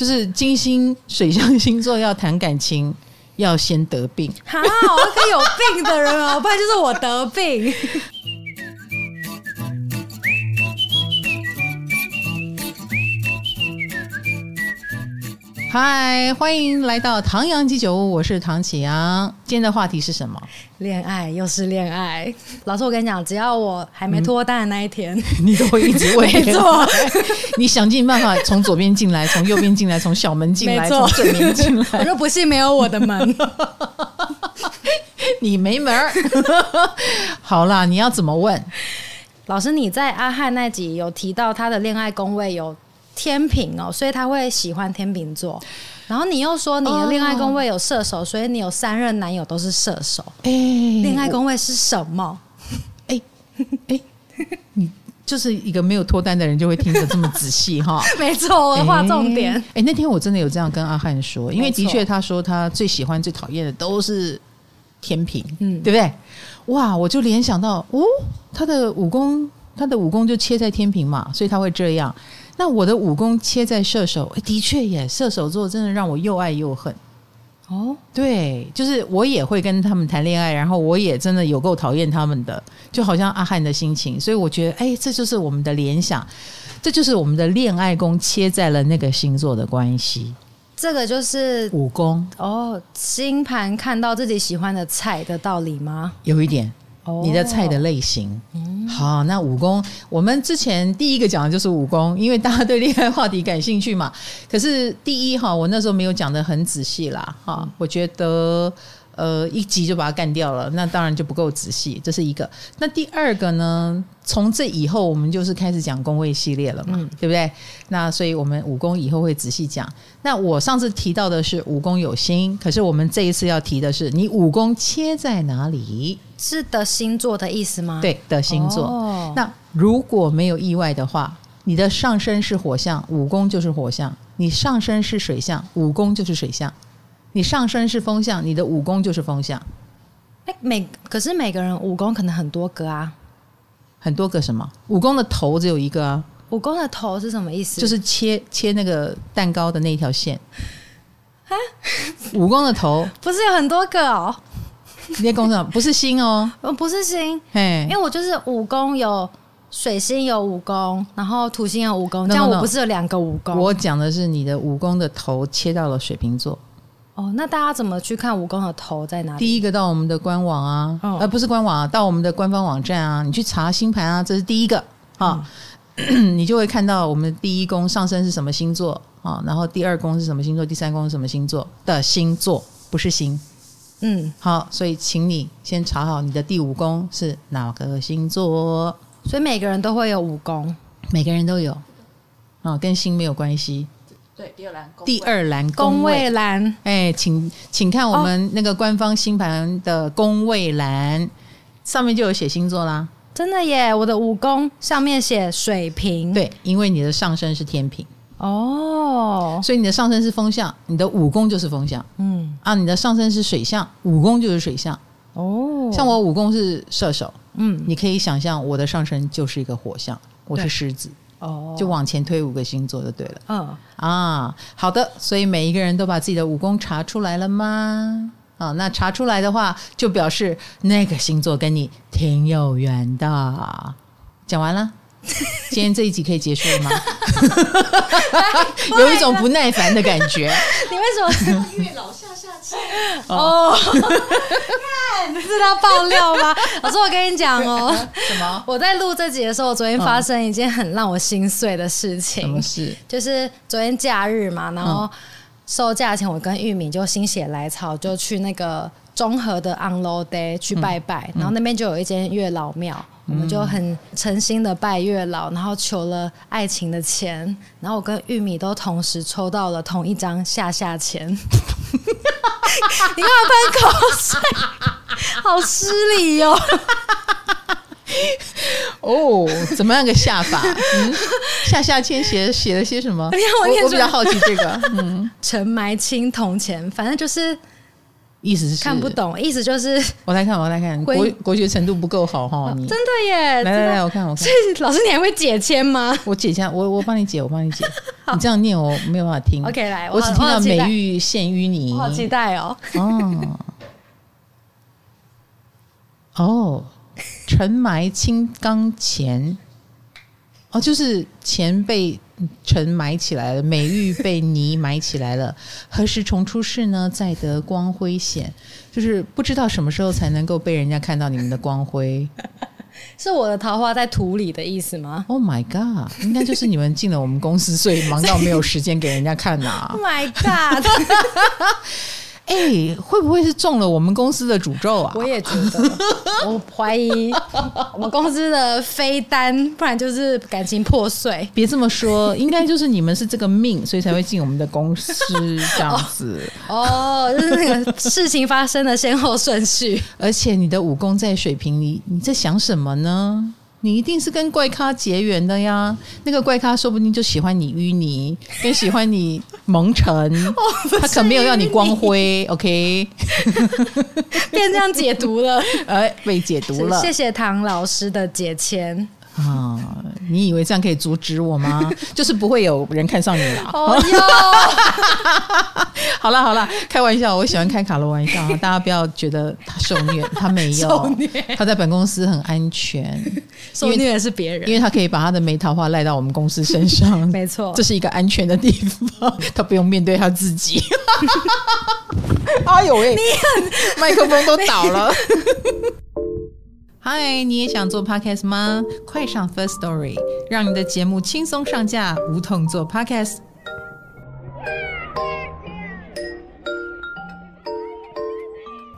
就是金星水象星座要谈感情，要先得病。好，我可以有病的人哦，不然就是我得病。嗨，欢迎来到唐阳鸡酒屋，我是唐启阳。今天的话题是什么？恋爱，又是恋爱。老师，我跟你讲，只要我还没脱单的那一天，嗯、你都会一直为没错。你想尽办法从左边进来，从右边进来，从小门进来，从正门进来。我说不信没有我的门，你没门儿。好啦，你要怎么问？老师，你在阿汉那集有提到他的恋爱宫位有。天平哦，所以他会喜欢天秤座。然后你又说你的恋爱宫位有射手，所以你有三任男友都是射手。哎，恋爱宫位是什么？哎哎，你就是一个没有脱单的人就会听得这么仔细哈。没错，我画重点。哎，那天我真的有这样跟阿汉说，因为的确他说他最喜欢、最讨厌的都是天平，嗯，对不对？哇，我就联想到哦，他的武功，他的武功就切在天平嘛，所以他会这样。那我的武功切在射手，的确耶，射手座真的让我又爱又恨。哦，对，就是我也会跟他们谈恋爱，然后我也真的有够讨厌他们的，就好像阿汉的心情。所以我觉得，哎，这就是我们的联想，这就是我们的恋爱宫切在了那个星座的关系。这个就是武功哦，星盘看到自己喜欢的菜的道理吗？有一点。你的菜的类型，好，那武功，我们之前第一个讲的就是武功，因为大家对恋爱话题感兴趣嘛。可是第一哈，我那时候没有讲的很仔细啦，哈，我觉得呃一集就把它干掉了，那当然就不够仔细，这是一个。那第二个呢，从这以后我们就是开始讲工位系列了嘛，嗯、对不对？那所以我们武功以后会仔细讲。那我上次提到的是武功有心，可是我们这一次要提的是你武功切在哪里？是的星座的意思吗？对的星座。哦、那如果没有意外的话，你的上身是火象，武功就是火象；你上身是水象，武功就是水象；你上身是风象，你的武功就是风象。哎，每可是每个人武功可能很多个啊，很多个什么？武功的头只有一个啊。武功的头是什么意思？就是切切那个蛋糕的那一条线。啊，武功的头 不是有很多个哦？你在宫上不是星哦，不是星，嘿。因为我就是武功有水星有武功，然后土星有武功，这样我不是有两个武功？我讲的是你的武功的头切到了水瓶座。哦，那大家怎么去看武功的头在哪里？第一个到我们的官网啊，哦呃、不是官网啊，到我们的官方网站啊，你去查星盘啊，这是第一个。啊，嗯、你就会看到我们的第一宫上升是什么星座啊，然后第二宫是什么星座，第三宫是什么星座的星座，不是星。嗯，好，所以请你先查好你的第五宫是哪个星座。所以每个人都会有五宫，每个人都有，啊，跟星没有关系。对，第二栏，第二栏宫位栏。哎，请请看我们那个官方星盘的宫位栏，哦、上面就有写星座啦。真的耶，我的五宫上面写水瓶。对，因为你的上升是天秤。哦，所以你的上升是风象，你的武功就是风象。嗯啊，你的上升是水象，武功就是水象。哦，像我武功是射手，嗯，你可以想象我的上升就是一个火象，我是狮子。哦，就往前推五个星座就对了。嗯啊，好的，所以每一个人都把自己的武功查出来了吗？啊，那查出来的话，就表示那个星座跟你挺有缘的。讲完了。今天这一集可以结束了吗？有一种不耐烦的感觉。你为什么月老下下签？哦，看是他爆料吗？老师，我跟你讲哦，什么？我在录这集的时候，我昨天发生一件很让我心碎的事情。什么事？就是昨天假日嘛，然后收假前，我跟玉米就心血来潮，就去那个中和的 Unload Day 去拜拜，然后那边就有一间月老庙。我们就很诚心的拜月老，然后求了爱情的钱，然后我跟玉米都同时抽到了同一张下下签。你干嘛喷口水？好失礼哟、哦！哦，怎么样个下法？嗯，下下签写写了些什么？我，我比较好奇这个。嗯，尘埋青铜钱，反正就是。意思是看不懂，意思就是 我来看，我来看，国国学程度不够好哈，你真的耶！来来来，我看我看。所以老师，你还会解签吗？我解签，我我帮你解，我帮你解。你这样念我没有办法听。OK，来，我只听到美玉献淤泥，好期待哦。哦哦，尘埋青冈前，哦，就是钱被。尘埋起来了，美玉被泥埋起来了。何时重出世呢？再得光辉显，就是不知道什么时候才能够被人家看到你们的光辉。是我的桃花在土里的意思吗？Oh my god！应该就是你们进了我们公司，所以忙到没有时间给人家看呐、啊。Oh my god！哎、欸，会不会是中了我们公司的诅咒啊？我也觉得，我怀疑我们公司的飞单，不然就是感情破碎。别这么说，应该就是你们是这个命，所以才会进我们的公司这样子。哦，哦，就是那个事情发生的先后顺序。而且你的武功在水平里，你在想什么呢？你一定是跟怪咖结缘的呀，那个怪咖说不定就喜欢你淤泥，跟喜欢你蒙尘，他可没有要你光辉，OK？变这样解读了，哎，被解读了，谢谢唐老师的解签。啊！你以为这样可以阻止我吗？就是不会有人看上你了。哦哟！好了好了，开玩笑，我喜欢开卡罗玩笑，大家不要觉得他受虐，他没有，他在本公司很安全。受虐的是别人，因为他可以把他的梅桃花赖到我们公司身上。没错，这是一个安全的地方，他不用面对他自己。哎呦喂！麦克风都倒了。嗨，你也想做 podcast 吗？快上 First Story，让你的节目轻松上架，无痛做 podcast。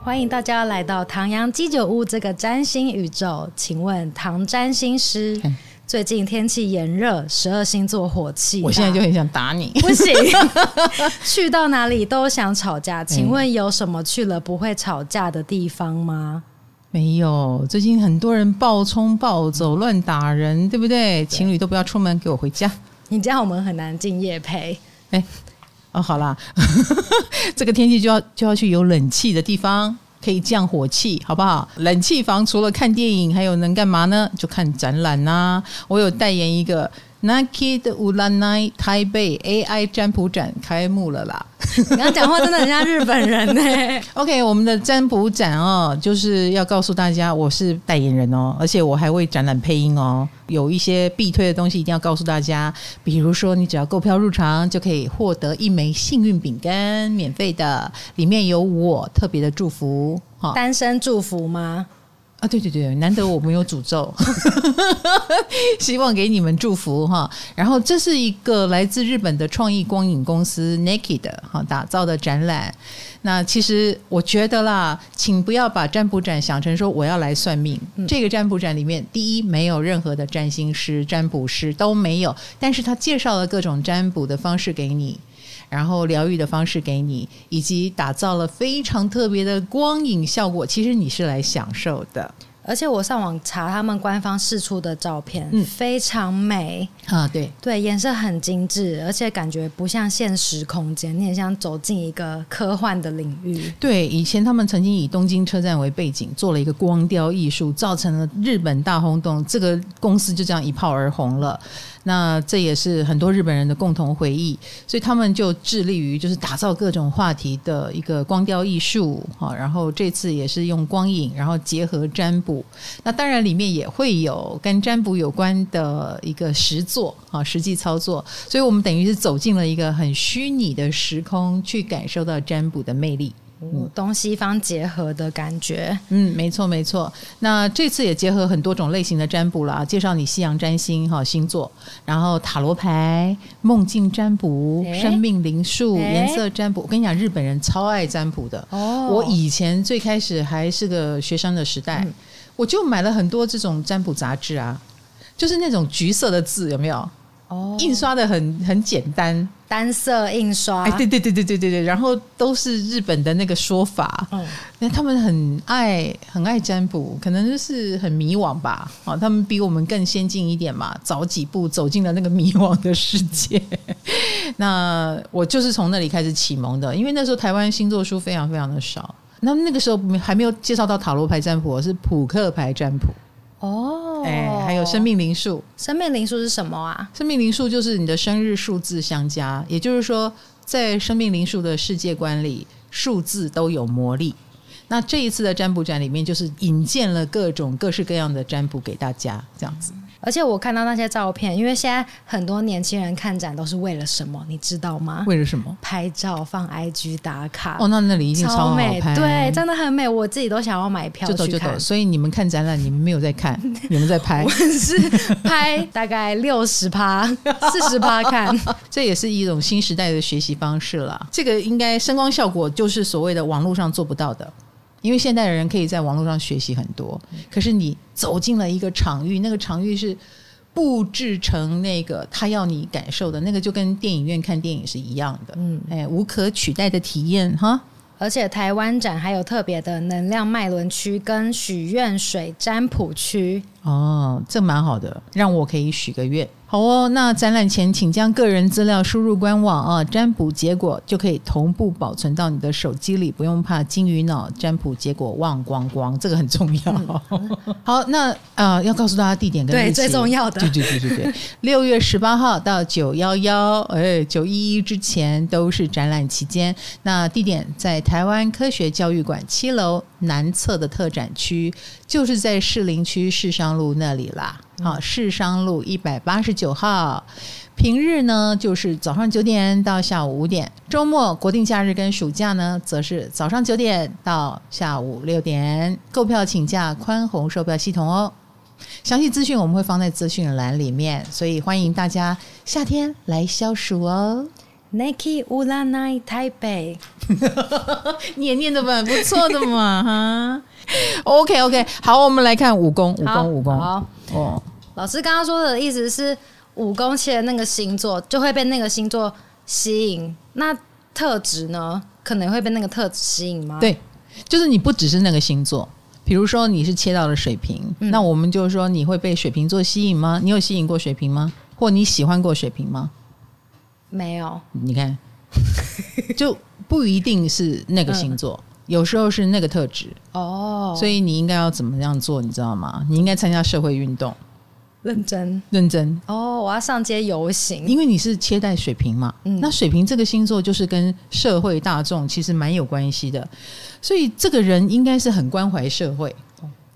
欢迎大家来到唐阳鸡酒屋这个占星宇宙。请问唐占星师，最近天气炎热，十二星座火气，我现在就很想打你。不行，去到哪里都想吵架。请问有什么去了不会吵架的地方吗？没有，最近很多人暴冲暴走、乱打人，对不对？情侣都不要出门，给我回家。你这样我们很难进业配。哎，哦，好啦，这个天气就要就要去有冷气的地方，可以降火气，好不好？冷气房除了看电影，还有能干嘛呢？就看展览呐、啊。我有代言一个。Nike 的乌拉奈台北 AI 占卜展开幕了啦！你要讲话真的很像日本人呢。OK，我们的占卜展哦，就是要告诉大家我是代言人哦，而且我还为展览配音哦。有一些必推的东西一定要告诉大家，比如说你只要购票入场就可以获得一枚幸运饼干，免费的，里面有我特别的祝福。单身祝福吗？啊，对对对，难得我没有诅咒，希望给你们祝福哈。然后这是一个来自日本的创意光影公司 Naked 哈打造的展览。那其实我觉得啦，请不要把占卜展想成说我要来算命。嗯、这个占卜展里面，第一没有任何的占星师、占卜师都没有，但是他介绍了各种占卜的方式给你。然后疗愈的方式给你，以及打造了非常特别的光影效果，其实你是来享受的。而且我上网查他们官方试出的照片，嗯，非常美啊，对对，颜色很精致，而且感觉不像现实空间，你很像走进一个科幻的领域。对，以前他们曾经以东京车站为背景做了一个光雕艺术，造成了日本大轰动，这个公司就这样一炮而红了。那这也是很多日本人的共同回忆，所以他们就致力于就是打造各种话题的一个光雕艺术，哈，然后这次也是用光影，然后结合占卜，那当然里面也会有跟占卜有关的一个实作，啊，实际操作，所以我们等于是走进了一个很虚拟的时空，去感受到占卜的魅力。嗯，东西方结合的感觉，嗯，没错没错。那这次也结合很多种类型的占卜啦，介绍你西洋占星哈星座，然后塔罗牌、梦境占卜、欸、生命灵数、欸、颜色占卜。我跟你讲，日本人超爱占卜的。哦，我以前最开始还是个学生的时代，嗯、我就买了很多这种占卜杂志啊，就是那种橘色的字，有没有？哦，印刷的很很简单。单色印刷，哎，对对对对对对对，然后都是日本的那个说法，嗯，那他们很爱很爱占卜，可能就是很迷惘吧，啊，他们比我们更先进一点嘛，早几步走进了那个迷惘的世界。那我就是从那里开始启蒙的，因为那时候台湾星座书非常非常的少。那那个时候还没有介绍到塔罗牌占卜，是扑克牌占卜。哦，哎，还有生命灵数。生命灵数是什么啊？生命灵数就是你的生日数字相加，也就是说，在生命灵数的世界观里，数字都有魔力。那这一次的占卜展里面，就是引荐了各种各式各样的占卜给大家，这样子。而且我看到那些照片，因为现在很多年轻人看展都是为了什么，你知道吗？为了什么？拍照放 IG 打卡。哦，那那里一定超，超美，对，真的很美，我自己都想要买票去看。就走就走。所以你们看展览，你们没有在看，你们在拍。我是拍大概六十趴、四十趴看，这也是一种新时代的学习方式了。这个应该声光效果就是所谓的网络上做不到的。因为现代的人可以在网络上学习很多，可是你走进了一个场域，那个场域是布置成那个他要你感受的那个，就跟电影院看电影是一样的，嗯，哎，无可取代的体验哈。而且台湾展还有特别的能量脉轮区跟许愿水占卜区哦，这蛮好的，让我可以许个愿。好哦，那展览前请将个人资料输入官网啊，占卜结果就可以同步保存到你的手机里，不用怕金鱼脑占卜结果忘光光，这个很重要。嗯、好，那呃要告诉大家地点跟最重要的，对对对对对，六月十八号到九幺幺，哎九一一之前都是展览期间。那地点在台湾科学教育馆七楼南侧的特展区，就是在士林区士商路那里啦。好，市商路一百八十九号。平日呢，就是早上九点到下午五点；周末、国定假日跟暑假呢，则是早上九点到下午六点。购票请假宽宏售票系统哦。详细资讯我们会放在资讯栏里面，所以欢迎大家夏天来消暑哦。Nike 乌拉奈台北，你也念的蛮不错的嘛哈。OK OK，好，我们来看武功，武功，武功。好哦，老师刚刚说的意思是五宫切的那个星座就会被那个星座吸引，那特质呢，可能会被那个特质吸引吗？对，就是你不只是那个星座，比如说你是切到了水瓶，嗯、那我们就说你会被水瓶座吸引吗？你有吸引过水瓶吗？或你喜欢过水瓶吗？没有，你看，就不一定是那个星座，嗯、有时候是那个特质哦。所以你应该要怎么样做，你知道吗？你应该参加社会运动，认真认真哦。我要上街游行，因为你是切带水瓶嘛。嗯，那水瓶这个星座就是跟社会大众其实蛮有关系的，所以这个人应该是很关怀社会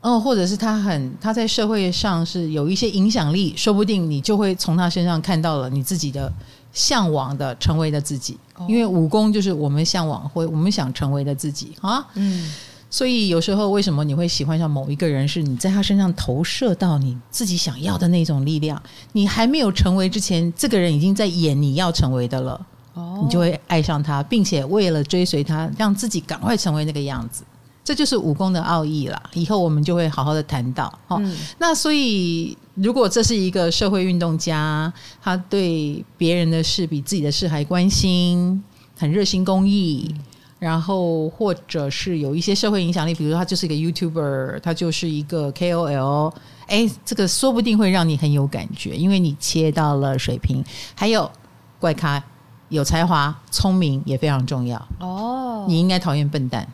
哦，或者是他很他在社会上是有一些影响力，说不定你就会从他身上看到了你自己的。向往的成为的自己，因为武功就是我们向往或我们想成为的自己啊。嗯，所以有时候为什么你会喜欢上某一个人，是你在他身上投射到你自己想要的那种力量。你还没有成为之前，这个人已经在演你要成为的了。哦，你就会爱上他，并且为了追随他，让自己赶快成为那个样子。这就是武功的奥义啦，以后我们就会好好的谈到。哦，嗯，那所以如果这是一个社会运动家，他对别人的事比自己的事还关心，很热心公益，然后或者是有一些社会影响力，比如说他就是一个 YouTuber，他就是一个 KOL，哎，这个说不定会让你很有感觉，因为你切到了水平，还有怪咖，有才华、聪明也非常重要。哦，你应该讨厌笨蛋。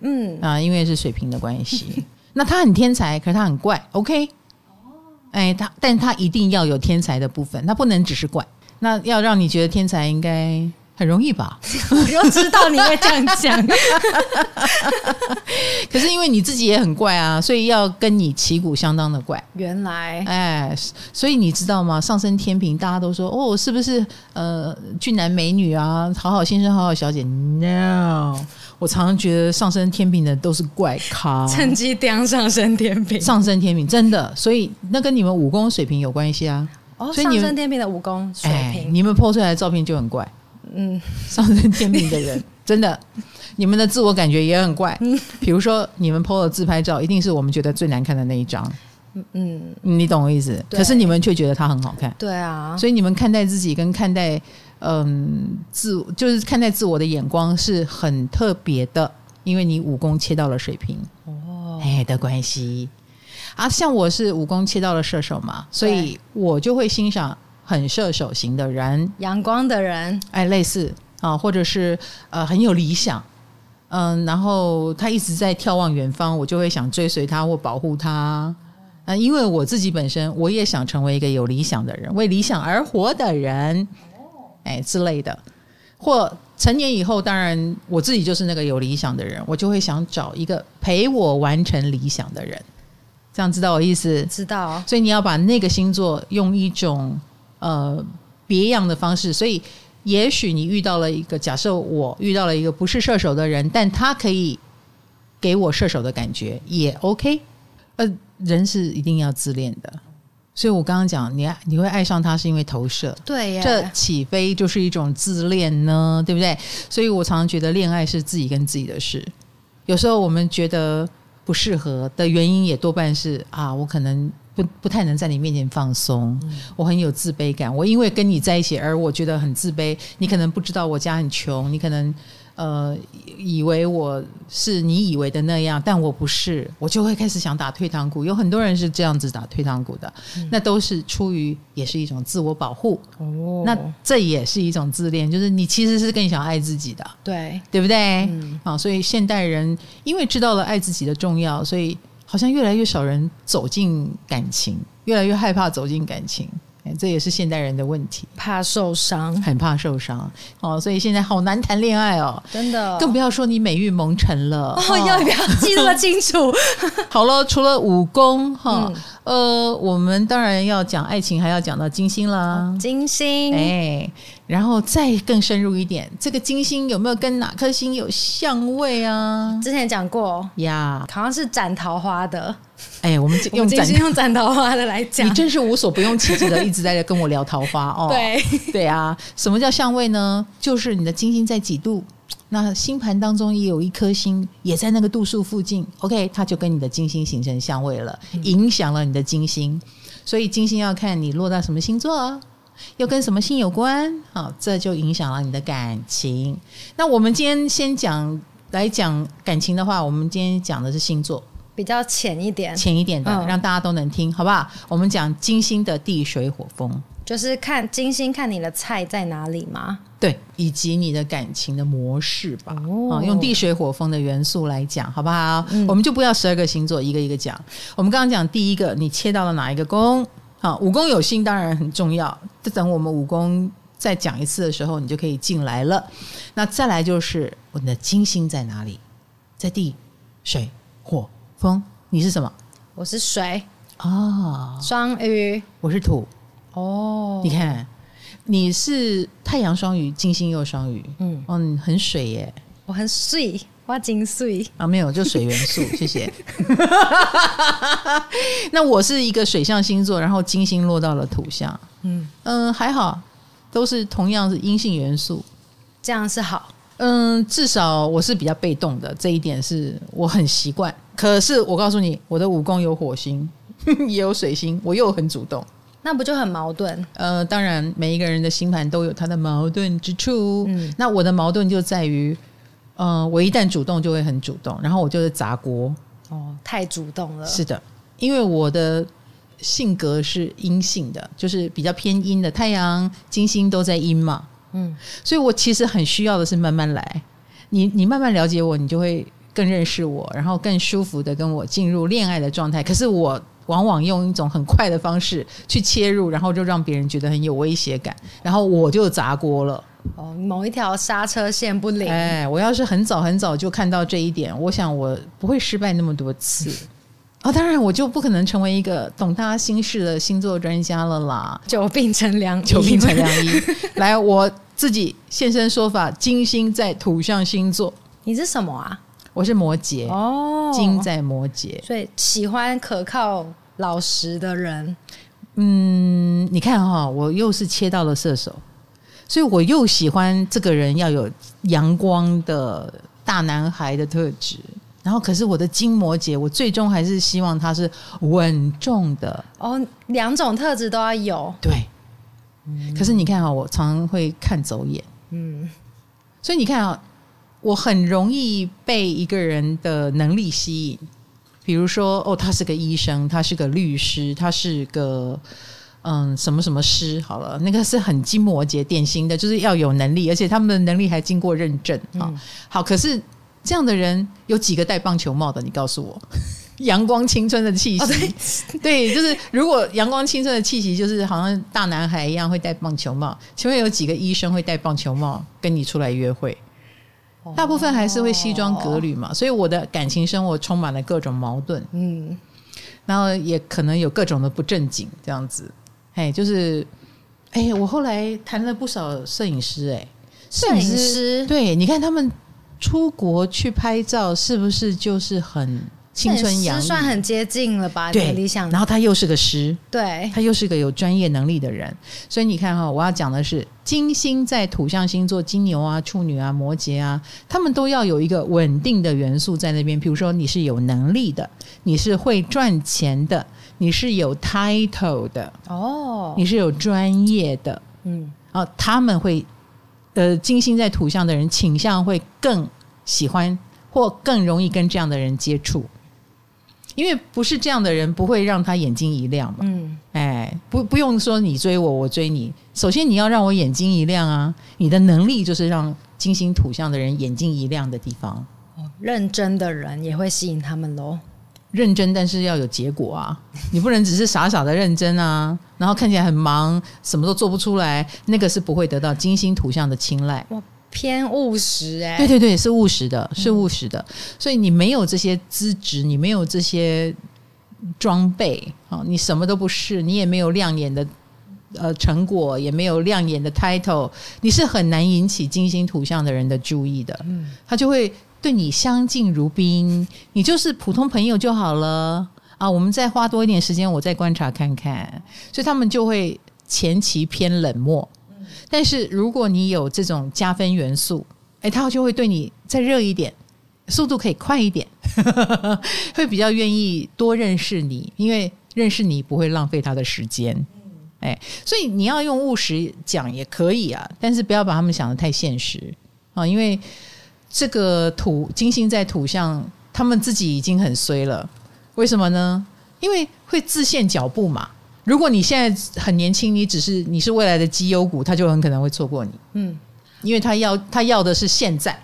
嗯啊，因为是水瓶的关系，那他很天才，可是他很怪。OK，哦，哎，他，但他一定要有天才的部分，他不能只是怪。那要让你觉得天才，应该很容易吧？我就知道你会这样讲。可是因为你自己也很怪啊，所以要跟你旗鼓相当的怪。原来，哎，所以你知道吗？上升天平，大家都说哦，是不是呃俊男美女啊，好好先生，好好小姐？No。我常常觉得上升天平的都是怪咖，趁机盯上升天平，上升天平真的，所以那跟你们武功水平有关系啊。哦，所以上升天平的武功水瓶，哎，你们 po 出来的照片就很怪。嗯，上升天平的人 真的，你们的自我感觉也很怪。嗯，比如说你们 po 的自拍照，一定是我们觉得最难看的那一张。嗯，你懂我意思。可是你们却觉得它很好看。对啊，所以你们看待自己跟看待。嗯，自就是看待自我的眼光是很特别的，因为你武功切到了水平。哦，哎的关系。啊，像我是武功切到了射手嘛，所以我就会欣赏很射手型的人，阳光的人，哎，类似啊，或者是呃很有理想，嗯，然后他一直在眺望远方，我就会想追随他或保护他。嗯，因为我自己本身我也想成为一个有理想的人，为理想而活的人，哎之类的。或成年以后，当然我自己就是那个有理想的人，我就会想找一个陪我完成理想的人。这样知道我意思？知道。所以你要把那个星座用一种呃别样的方式，所以。也许你遇到了一个，假设我遇到了一个不是射手的人，但他可以给我射手的感觉，也 OK。呃，人是一定要自恋的，所以我刚刚讲，你你会爱上他是因为投射，对呀，这岂非就是一种自恋呢？对不对？所以我常常觉得恋爱是自己跟自己的事。有时候我们觉得不适合的原因，也多半是啊，我可能。不不太能在你面前放松，我很有自卑感。我因为跟你在一起，而我觉得很自卑。你可能不知道我家很穷，你可能呃以为我是你以为的那样，但我不是，我就会开始想打退堂鼓。有很多人是这样子打退堂鼓的，嗯、那都是出于也是一种自我保护。哦，那这也是一种自恋，就是你其实是更想爱自己的，对对不对？嗯，啊，所以现代人因为知道了爱自己的重要，所以。好像越来越少人走进感情，越来越害怕走进感情。哎，这也是现代人的问题，怕受伤，很怕受伤。哦，所以现在好难谈恋爱哦，真的，更不要说你美玉蒙尘了。哦，要不要记那么清楚？好了，除了武功哈，呃，我们当然要讲爱情，还要讲到金星啦，金星，哎，然后再更深入一点，这个金星有没有跟哪颗星有相位啊？之前讲过呀，好像是斩桃花的。哎，我们用金星用 斩桃花的来讲，你真是无所不用其极的，一直在跟我聊桃花哦。对 对啊，什么叫相位呢？就是你的金星在几度，那星盘当中也有一颗星也在那个度数附近，OK，它就跟你的金星形成相位了，影响了你的金星。所以金星要看你落到什么星座，又跟什么星有关，好，这就影响了你的感情。那我们今天先讲来讲感情的话，我们今天讲的是星座。比较浅一点，浅一点的，嗯、让大家都能听，好不好？我们讲金星的地水火风，就是看金星看你的菜在哪里吗？对，以及你的感情的模式吧。哦，用地水火风的元素来讲，好不好？嗯、我们就不要十二个星座一个一个讲。我们刚刚讲第一个，你切到了哪一个宫？好，五宫有星当然很重要。等我们五宫再讲一次的时候，你就可以进来了。那再来就是我们的金星在哪里？在地水火。风，你是什么？我是水哦，双鱼，我是土哦。你看，你是太阳双鱼，金星又双鱼，嗯，哦，很水耶，我很水，我金水啊，没有，就水元素，谢谢。那我是一个水象星座，然后金星落到了土象，嗯嗯、呃，还好，都是同样是阴性元素，这样是好。嗯，至少我是比较被动的，这一点是我很习惯。可是我告诉你，我的武功有火星，也有水星，我又很主动，那不就很矛盾？呃，当然，每一个人的星盘都有他的矛盾之处。嗯，那我的矛盾就在于，呃，我一旦主动就会很主动，然后我就是砸锅。哦，太主动了。是的，因为我的性格是阴性的，就是比较偏阴的，太阳、金星都在阴嘛。嗯，所以我其实很需要的是慢慢来，你你慢慢了解我，你就会更认识我，然后更舒服的跟我进入恋爱的状态。可是我往往用一种很快的方式去切入，然后就让别人觉得很有威胁感，然后我就砸锅了。哦，某一条刹车线不灵。哎，我要是很早很早就看到这一点，我想我不会失败那么多次。啊、哦，当然我就不可能成为一个懂他心事的星座专家了啦。久病成良医，久病成良医。来，我自己现身说法，金星在土象星座。你是什么啊？我是摩羯哦，金在摩羯，所以喜欢可靠老实的人。嗯，你看哈、哦，我又是切到了射手，所以我又喜欢这个人要有阳光的大男孩的特质。然后，可是我的金摩羯，我最终还是希望他是稳重的哦，两种特质都要有。对，嗯、可是你看啊，我常常会看走眼，嗯，所以你看啊，我很容易被一个人的能力吸引，比如说哦，他是个医生，他是个律师，他是个嗯什么什么师，好了，那个是很金摩羯典型的，就是要有能力，而且他们的能力还经过认证啊。嗯、好，可是。这样的人有几个戴棒球帽的？你告诉我，阳光青春的气息，哦、对，对，就是如果阳光青春的气息，就是好像大男孩一样会戴棒球帽。请问有几个医生会戴棒球帽跟你出来约会？大部分还是会西装革履嘛。所以我的感情生活充满了各种矛盾，嗯，然后也可能有各种的不正经这样子。哎，就是，哎，我后来谈了不少摄影师，哎，摄影师，对，你看他们。出国去拍照是不是就是很青春洋溢？算很接近了吧？对，理想。然后他又是个师，对，他又是个有专业能力的人。所以你看哈，我要讲的是，金星在土象星座金牛啊、处女啊、摩羯啊，他们都要有一个稳定的元素在那边。比如说，你是有能力的，你是会赚钱的，你是有 title 的哦，你是有专业的，嗯，哦，他们会。呃，金星在土象的人倾向会更喜欢或更容易跟这样的人接触，因为不是这样的人不会让他眼睛一亮嘛。嗯，哎，不不用说你追我，我追你。首先你要让我眼睛一亮啊！你的能力就是让金星土象的人眼睛一亮的地方。哦，认真的人也会吸引他们喽。认真，但是要有结果啊！你不能只是傻傻的认真啊，然后看起来很忙，什么都做不出来，那个是不会得到金星图像的青睐。我，偏务实哎！对对对，是务实的，是务实的。嗯、所以你没有这些资质，你没有这些装备啊，你什么都不是，你也没有亮眼的呃成果，也没有亮眼的 title，你是很难引起金星图像的人的注意的。嗯，他就会。对你相敬如宾，你就是普通朋友就好了啊！我们再花多一点时间，我再观察看看，所以他们就会前期偏冷漠。但是如果你有这种加分元素，诶，他就会对你再热一点，速度可以快一点，会比较愿意多认识你，因为认识你不会浪费他的时间。诶，所以你要用务实讲也可以啊，但是不要把他们想得太现实啊，因为。这个土金星在土象，他们自己已经很衰了。为什么呢？因为会自限脚步嘛。如果你现在很年轻，你只是你是未来的绩优股，他就很可能会错过你。嗯，因为他要他要的是现在。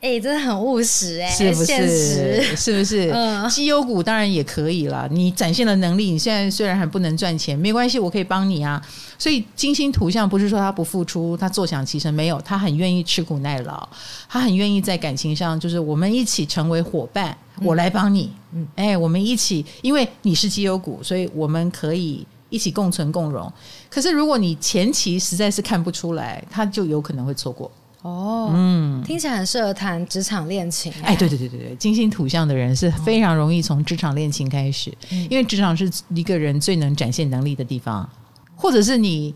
哎、欸，真的很务实哎、欸，是不是？现实是不是？嗯，绩优股当然也可以啦。你展现了能力，你现在虽然还不能赚钱，没关系，我可以帮你啊。所以金星图像不是说他不付出，他坐享其成，没有，他很愿意吃苦耐劳，他很愿意在感情上，就是我们一起成为伙伴，我来帮你。嗯，哎，我们一起，因为你是绩优股，所以我们可以一起共存共荣。可是如果你前期实在是看不出来，他就有可能会错过。哦，嗯，听起来很适合谈职场恋情。哎，对对对对对，金星土象的人是非常容易从职场恋情开始，嗯，因为职场是一个人最能展现能力的地方，或者是你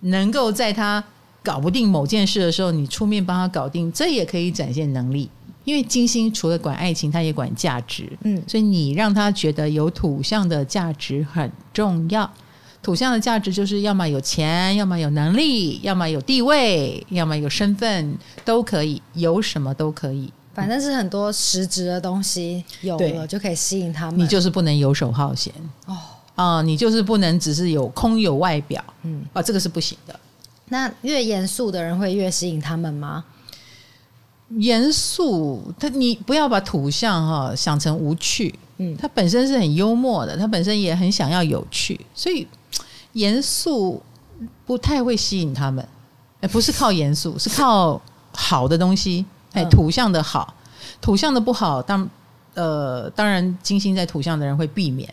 能够在他搞不定某件事的时候，你出面帮他搞定，这也可以展现能力。因为金星除了管爱情，他也管价值，嗯，所以你让他觉得有土象的价值很重要。土象的价值就是要么有钱，要么有能力，要么有地位，要么有身份，都可以，有什么都可以。反正是很多实质的东西有了就可以吸引他们。你就是不能游手好闲哦啊、呃，你就是不能只是有空有外表，嗯啊，这个是不行的。那越严肃的人会越吸引他们吗？严肃，他你不要把土象哈想成无趣，嗯，他本身是很幽默的，他本身也很想要有趣，所以。严肃不太会吸引他们，哎，不是靠严肃，是。靠好的东西，哎，土象的好，土象的不好，当呃，当然金星在土象的人会避免。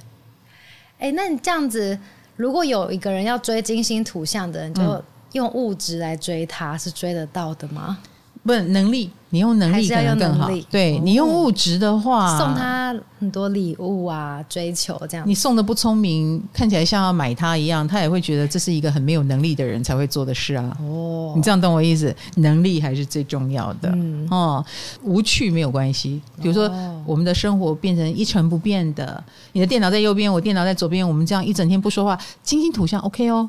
哎，那你这样子，如果有一个人要追金星土象的人，就用物质来追他，是追得到的吗？不是能力，你用能力可能更好。对，你用物质的话，送他很多礼物啊，追求这样。你送的不聪明，看起来像要买他一样，他也会觉得这是一个很没有能力的人才会做的事啊。哦，你这样懂我意思？能力还是最重要的。嗯哦，无趣没有关系。比如说，我们的生活变成一成不变的，你的电脑在右边，我电脑在左边，我们这样一整天不说话，金星土象 OK 哦。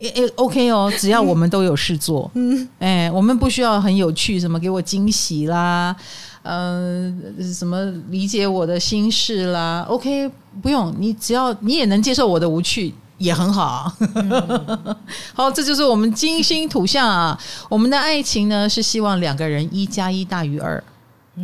诶诶，OK 哦，只要我们都有事做，嗯，哎，我们不需要很有趣，什么给我惊喜啦，嗯、呃，什么理解我的心事啦，OK，不用，你只要你也能接受我的无趣，也很好。嗯、好，这就是我们金星土象啊。我们的爱情呢，是希望两个人一加一大于二，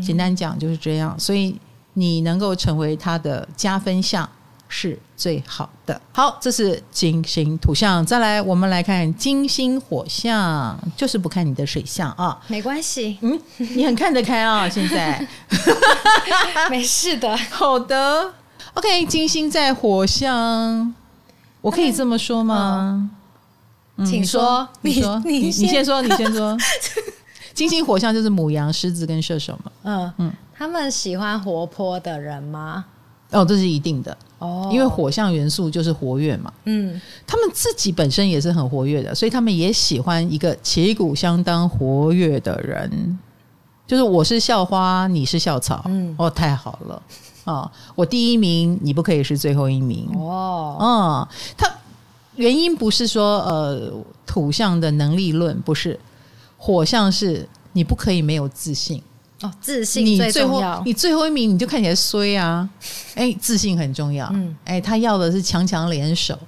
简单讲就是这样。所以你能够成为他的加分项是最好的。好，这是金星土象。再来，我们来看金星火象，就是不看你的水象啊，没关系。嗯，你很看得开啊，现在没事的。好的，OK，金星在火象，我可以这么说吗？嗯、请说，你说，你你先说，你先说。金星火象就是母羊、狮子跟射手嘛。嗯嗯，他们喜欢活泼的人吗？哦，这是一定的哦，因为火象元素就是活跃嘛。嗯，他们自己本身也是很活跃的，所以他们也喜欢一个旗鼓相当活跃的人。就是我是校花，你是校草。嗯，哦，太好了哦，我第一名，你不可以是最后一名。哦，嗯，他。原因不是说呃土象的能力论，不是火象是你不可以没有自信哦，自信最重要。你最后一名你就看起来衰啊，哎，自信很重要。嗯，哎，他要的是强强联手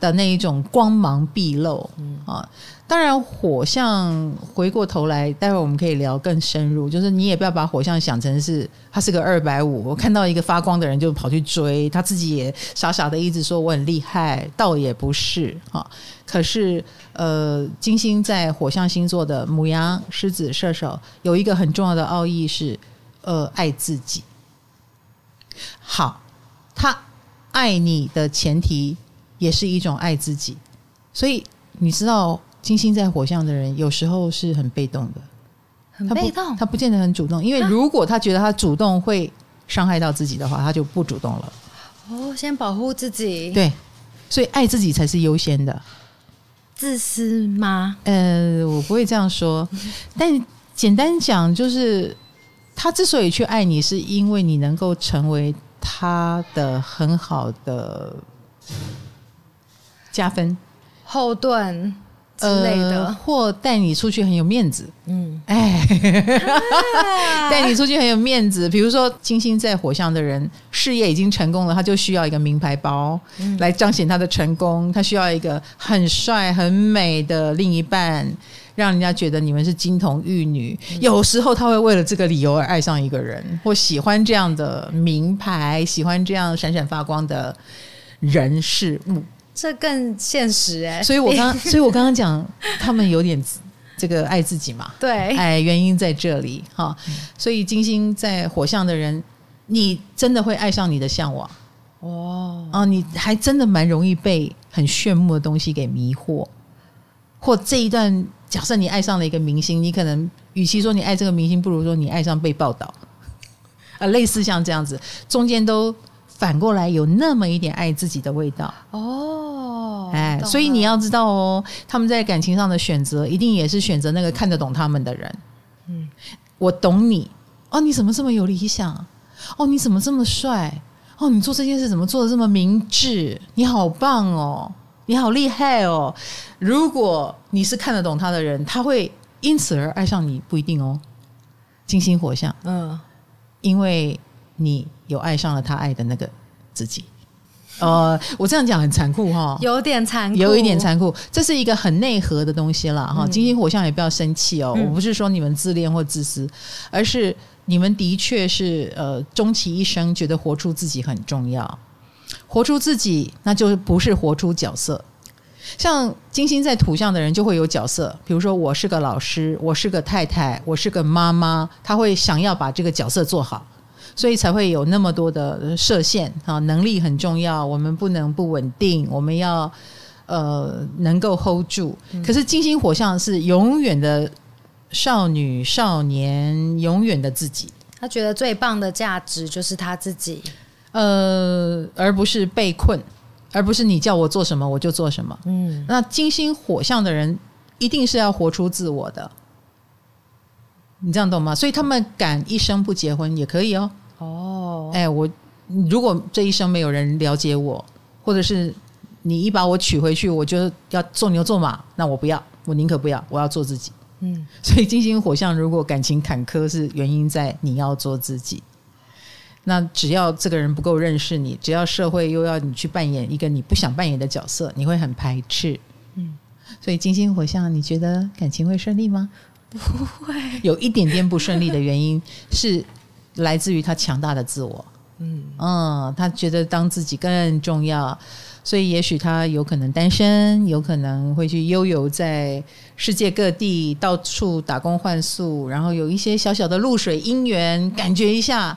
的那一种光芒毕露。嗯啊。当然，火象回过头来，待会我们可以聊更深入。就是你也不要把火象想成是他是个二百五，我看到一个发光的人就跑去追，他自己也傻傻的一直说我很厉害，倒也不是哈。可是，呃，金星在火象星座的牡羊、狮子、射手有一个很重要的奥义是，呃，爱自己。好，他爱你的前提也是一种爱自己，所以你知道。金星在火象的人，有时候是很被动的，很被动，他不，他不见得很主动。因为如果他觉得他主动会伤害到自己的话，他就不主动了。哦，先保护自己，对，所以爱自己才是优先的。自私吗？呃，我不会这样说，但简单讲，就是他之所以去爱你，是因为你能够成为他的很好的加分后盾。之类的，呃、或带你出去很有面子，嗯，哎，带你出去很有面子。比如说，金星在火象的人，事业已经成功了，他就需要一个名牌包来彰显他的成功。他需要一个很帅、很美的另一半，让人家觉得你们是金童玉女。有时候他会为了这个理由而爱上一个人，或喜欢这样的名牌，喜欢这样闪闪发光的人事物。这更现实哎、欸，所以我刚，所以我刚刚讲他们有点这个爱自己嘛，对，哎，原因在这里哈。所以金星在火象的人，你真的会爱上你的向往。哦，啊，你还真的蛮容易被很炫目的东西给迷惑，或这一段假设你爱上了一个明星，你可能与其说你爱这个明星，不如说你爱上被报道。啊，类似像这样子，中间都。反过来有那么一点爱自己的味道哦，哎，所以你要知道哦，他们在感情上的选择，一定也是选择那个看得懂他们的人。嗯，我懂你哦，你怎么这么有理想？哦，你怎么这么帅？哦，你做这件事怎么做的这么明智？你好棒哦，你好厉害哦！如果你是看得懂他的人，他会因此而爱上你，不一定哦。金星火象，嗯，因为。你有爱上了他爱的那个自己，呃，我这样讲很残酷哈，有点残酷，有一点残酷，这是一个很内核的东西了哈。金星火象也不要生气哦，我不是说你们自恋或自私，而是你们的确是呃，终其一生觉得活出自己很重要，活出自己，那就不是活出角色。像金星在土象的人就会有角色，比如说我是个老师，我是个太太，我是个妈妈，他会想要把这个角色做好。所以才会有那么多的设限啊！能力很重要，我们不能不稳定，我们要呃能够 hold 住。可是金星火象是永远的少女少年，永远的自己。他觉得最棒的价值就是他自己，呃，而不是被困，而不是你叫我做什么我就做什么。嗯，那金星火象的人一定是要活出自我的，你这样懂吗？所以他们敢一生不结婚也可以哦。哦，哎，我如果这一生没有人了解我，或者是你一把我娶回去，我就要做牛做马，那我不要，我宁可不要，我要做自己。嗯，所以金星火象如果感情坎坷，是原因在你要做自己。那只要这个人不够认识你，只要社会又要你去扮演一个你不想扮演的角色，你会很排斥。嗯，所以金星火象，你觉得感情会顺利吗？不会，有一点点不顺利的原因是来自于他强大的自我。嗯嗯，他觉得当自己更重要，所以也许他有可能单身，有可能会去悠游在世界各地，到处打工换宿，然后有一些小小的露水姻缘，感觉一下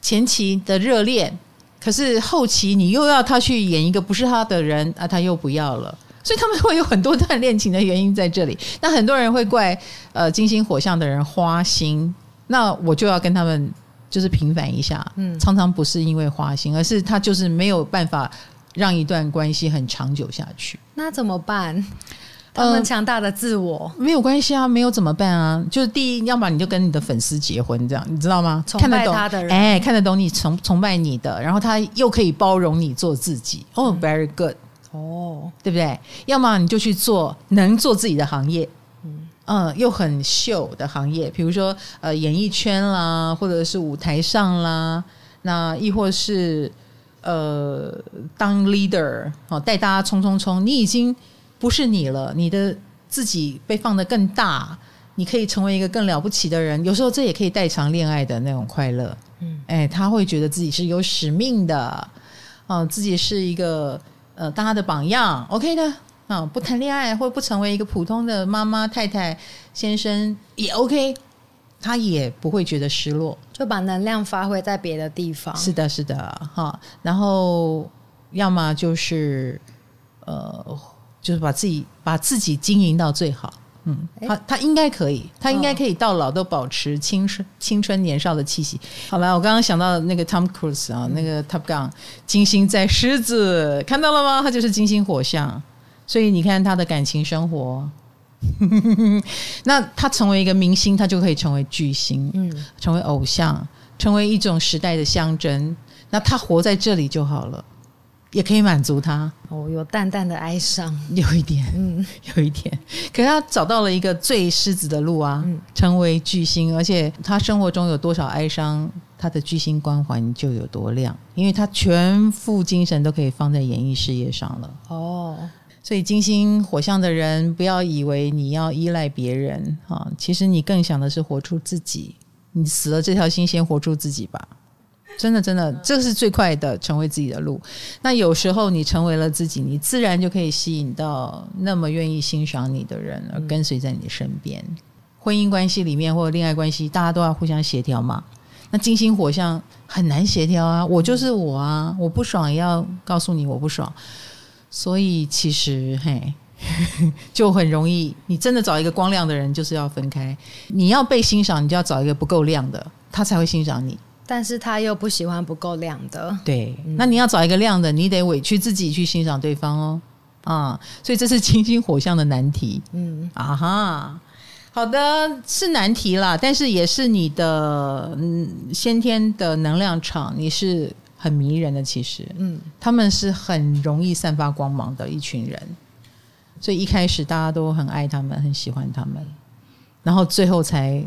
前期的热恋，可是后期你又要他去演一个不是他的人啊，他又不要了，所以他们会有很多段恋情的原因在这里。那很多人会怪呃金星火象的人花心，那我就要跟他们。就是平反一下，嗯，常常不是因为花心，而是他就是没有办法让一段关系很长久下去。那怎么办？他们强大的自我、呃、没有关系啊，没有怎么办啊？就是第一，要么你就跟你的粉丝结婚，这样你知道吗？看得懂他的人，哎，看得懂你崇崇拜你的，然后他又可以包容你做自己。哦、oh，very good，哦，对不对？要么你就去做能做自己的行业。嗯，又很秀的行业，比如说呃，演艺圈啦，或者是舞台上啦，那亦或是呃，当 leader 哦，带大家冲冲冲，你已经不是你了，你的自己被放得更大，你可以成为一个更了不起的人。有时候这也可以代偿恋爱的那种快乐。嗯，哎，他会觉得自己是有使命的，哦，自己是一个呃，当他的榜样，OK 的。啊，不谈恋爱或不成为一个普通的妈妈、太太、先生也 OK，他也不会觉得失落，就把能量发挥在别的地方。是的，是的，哈。然后要么就是呃，就是把自己把自己经营到最好。嗯，他他应该可以，他应该可以到老都保持青春青春年少的气息。好了，我刚刚想到那个 Tom Cruise 啊，那个 Top Gun，金星在狮子，看到了吗？他就是金星火象。所以你看他的感情生活，那他成为一个明星，他就可以成为巨星，嗯，成为偶像，成为一种时代的象征。那他活在这里就好了，也可以满足他。哦，有淡淡的哀伤，有一点，嗯，有一点。可是他找到了一个最狮子的路啊，嗯，成为巨星，而且他生活中有多少哀伤，他的巨星光环就有多亮，因为他全副精神都可以放在演艺事业上了。哦。所以金星火象的人，不要以为你要依赖别人啊，其实你更想的是活出自己。你死了这条心，先活出自己吧。真的，真的，这是最快的成为自己的路。那有时候你成为了自己，你自然就可以吸引到那么愿意欣赏你的人，而跟随在你身边。婚姻关系里面或者恋爱关系，大家都要互相协调嘛。那金星火象很难协调啊，我就是我啊，我不爽也要告诉你我不爽。所以其实嘿，就很容易。你真的找一个光亮的人，就是要分开。你要被欣赏，你就要找一个不够亮的，他才会欣赏你。但是他又不喜欢不够亮的。对，嗯、那你要找一个亮的，你得委屈自己去欣赏对方哦。啊，所以这是金星火象的难题。嗯啊哈，好的，是难题啦，但是也是你的嗯先天的能量场，你是。很迷人的，其实，嗯，他们是很容易散发光芒的一群人，所以一开始大家都很爱他们，很喜欢他们，然后最后才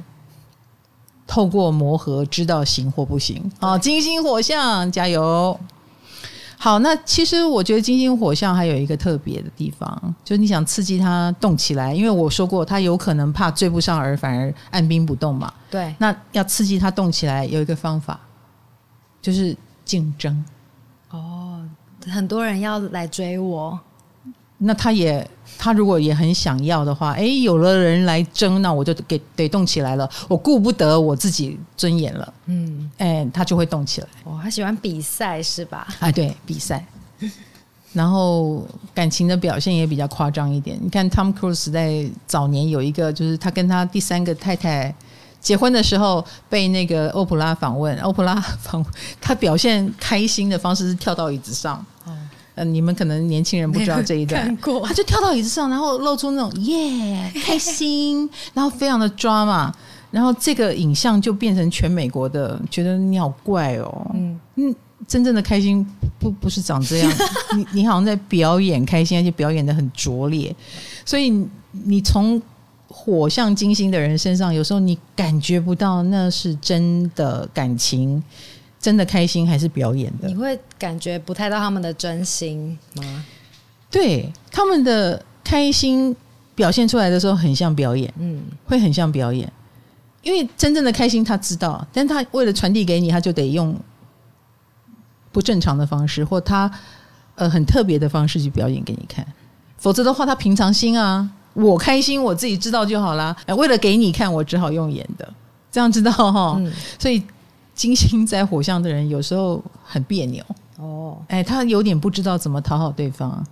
透过磨合知道行或不行。好，金星火象加油！好，那其实我觉得金星火象还有一个特别的地方，就是你想刺激他动起来，因为我说过他有可能怕追不上而反而按兵不动嘛。对，那要刺激他动起来，有一个方法，就是。竞争哦，很多人要来追我，那他也他如果也很想要的话，哎，有了人来争，那我就给得动起来了，我顾不得我自己尊严了，嗯，哎，他就会动起来。哦，他喜欢比赛是吧？啊，对，比赛，然后感情的表现也比较夸张一点。你看，Tom Cruise 在早年有一个，就是他跟他第三个太太。结婚的时候被那个欧普拉访问，欧普拉访他表现开心的方式是跳到椅子上。嗯、呃，你们可能年轻人不知道这一段，他就跳到椅子上，然后露出那种耶 开心，然后非常的抓嘛，然后这个影像就变成全美国的觉得你好怪哦，嗯。嗯，真正的开心不不是长这样，你你好像在表演开心，而且表演的很拙劣，所以你从。火象金星的人身上，有时候你感觉不到那是真的感情，真的开心还是表演的？你会感觉不太到他们的真心吗？对，他们的开心表现出来的时候很像表演，嗯，会很像表演。因为真正的开心他知道，但他为了传递给你，他就得用不正常的方式，或他呃很特别的方式去表演给你看。否则的话，他平常心啊，我开心我自己知道就好啦。为了给你看，我只好用演的，这样知道哈。嗯、所以金星在火象的人有时候很别扭哦，哎，他有点不知道怎么讨好对方，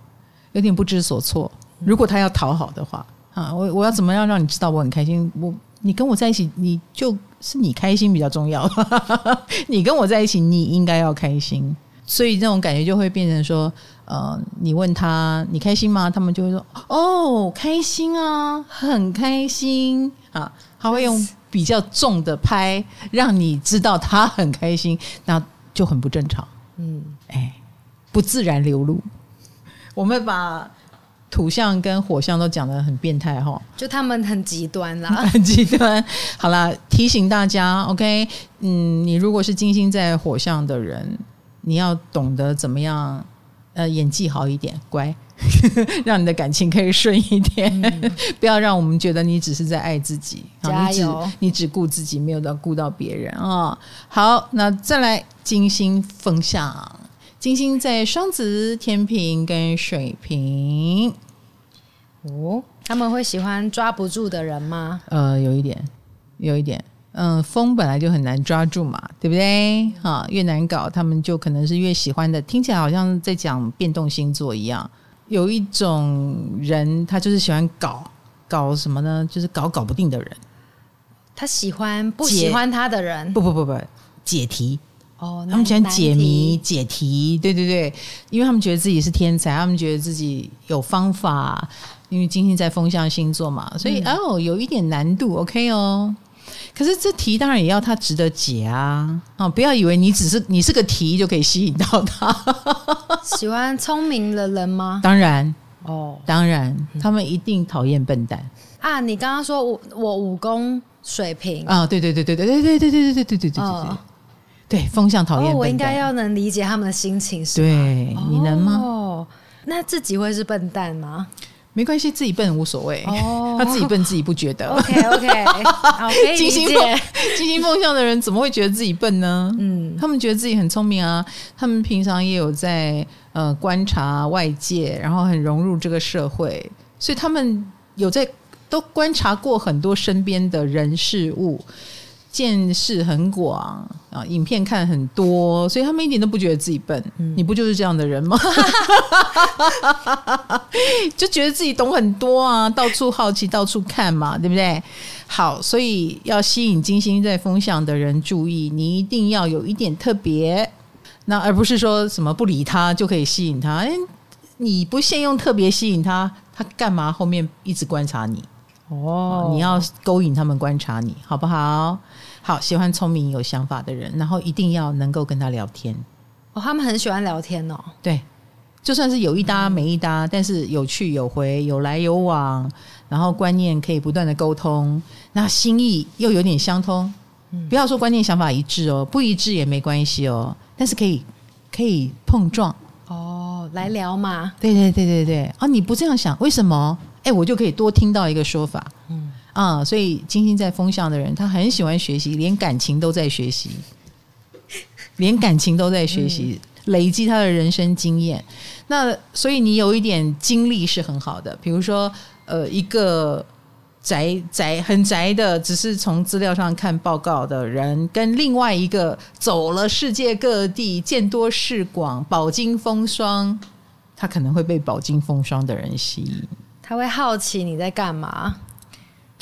有点不知所措。如果他要讨好的话，啊，我我要怎么样让你知道我很开心？我你跟我在一起，你就是你开心比较重要。你跟我在一起，你应该要开心。所以这种感觉就会变成说，呃，你问他你开心吗？他们就会说，哦，开心啊，很开心啊。他会用比较重的拍，让你知道他很开心，那就很不正常。嗯，哎，不自然流露。我们把土象跟火象都讲的很变态哈，就他们很极端啦，很极端。好啦，提醒大家，OK，嗯，你如果是金星在火象的人。你要懂得怎么样，呃，演技好一点，乖，让你的感情可以顺一点，嗯、不要让我们觉得你只是在爱自己，加油，你只你只顾自己，没有到顾到别人啊、哦。好，那再来金星风象，金星在双子、天平跟水瓶，哦，他们会喜欢抓不住的人吗？呃，有一点，有一点。嗯，风本来就很难抓住嘛，对不对？哈，越难搞，他们就可能是越喜欢的。听起来好像在讲变动星座一样。有一种人，他就是喜欢搞搞什么呢？就是搞搞不定的人。他喜欢不喜欢他的人？不不不不，解题哦，他们喜欢解谜解题。对对对，因为他们觉得自己是天才，他们觉得自己有方法。因为金星在风象星座嘛，所以、嗯、哦，有一点难度。OK 哦。可是这题当然也要他值得解啊！啊，不要以为你只是你是个题就可以吸引到他。喜欢聪明的人吗？当然哦，当然，他们一定讨厌笨蛋啊！你刚刚说我我武功水平啊，对对对对对对对对对对对对对对对对，风向讨厌我应该要能理解他们的心情是吗？对，你能吗？哦，那自己会是笨蛋吗？没关系，自己笨无所谓。哦，他自己笨自己不觉得。OK OK，好，可以理解。金星风，金星风象的人怎么会觉得自己笨呢？嗯，他们觉得自己很聪明啊。他们平常也有在呃观察外界，然后很融入这个社会，所以他们有在都观察过很多身边的人事物。见识很广啊，影片看很多，所以他们一点都不觉得自己笨。嗯、你不就是这样的人吗？就觉得自己懂很多啊，到处好奇，到处看嘛，对不对？好，所以要吸引金星在风向的人注意，你一定要有一点特别，那而不是说什么不理他就可以吸引他。诶，你不先用特别吸引他，他干嘛后面一直观察你？哦，你要勾引他们观察你，好不好？好，喜欢聪明有想法的人，然后一定要能够跟他聊天。哦，他们很喜欢聊天哦。对，就算是有一搭没一搭，嗯、但是有去有回，有来有往，然后观念可以不断的沟通，那心意又有点相通。嗯、不要说观念想法一致哦，不一致也没关系哦，但是可以可以碰撞。哦，来聊嘛。对对对对对。啊，你不这样想，为什么？哎，我就可以多听到一个说法。嗯。啊，所以金星在风象的人，他很喜欢学习，连感情都在学习，连感情都在学习，累积他的人生经验。那所以你有一点经历是很好的，比如说，呃，一个宅宅很宅的，只是从资料上看报告的人，跟另外一个走了世界各地，见多识广，饱经风霜，他可能会被饱经风霜的人吸引，他会好奇你在干嘛。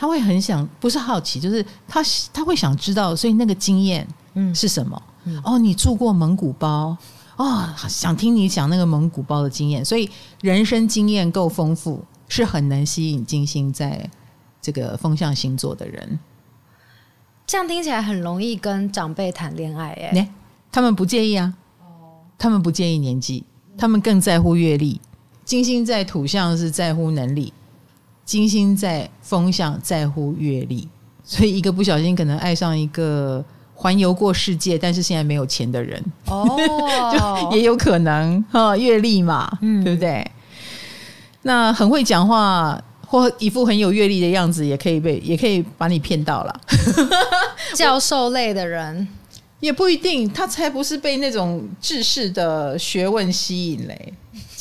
他会很想，不是好奇，就是他他会想知道，所以那个经验嗯是什么？嗯嗯、哦，你住过蒙古包哦，想听你讲那个蒙古包的经验，所以人生经验够丰富，是很能吸引金星在这个风象星座的人。这样听起来很容易跟长辈谈恋爱哎、欸，他们不介意啊，他们不介意年纪，他们更在乎阅历。金星在土象是在乎能力。金星在风向，在乎阅历，所以一个不小心可能爱上一个环游过世界，但是现在没有钱的人哦，就也有可能哈，阅历嘛，嗯，对不对？那很会讲话，或一副很有阅历的样子，也可以被，也可以把你骗到了。教授类的人也不一定，他才不是被那种知识的学问吸引嘞。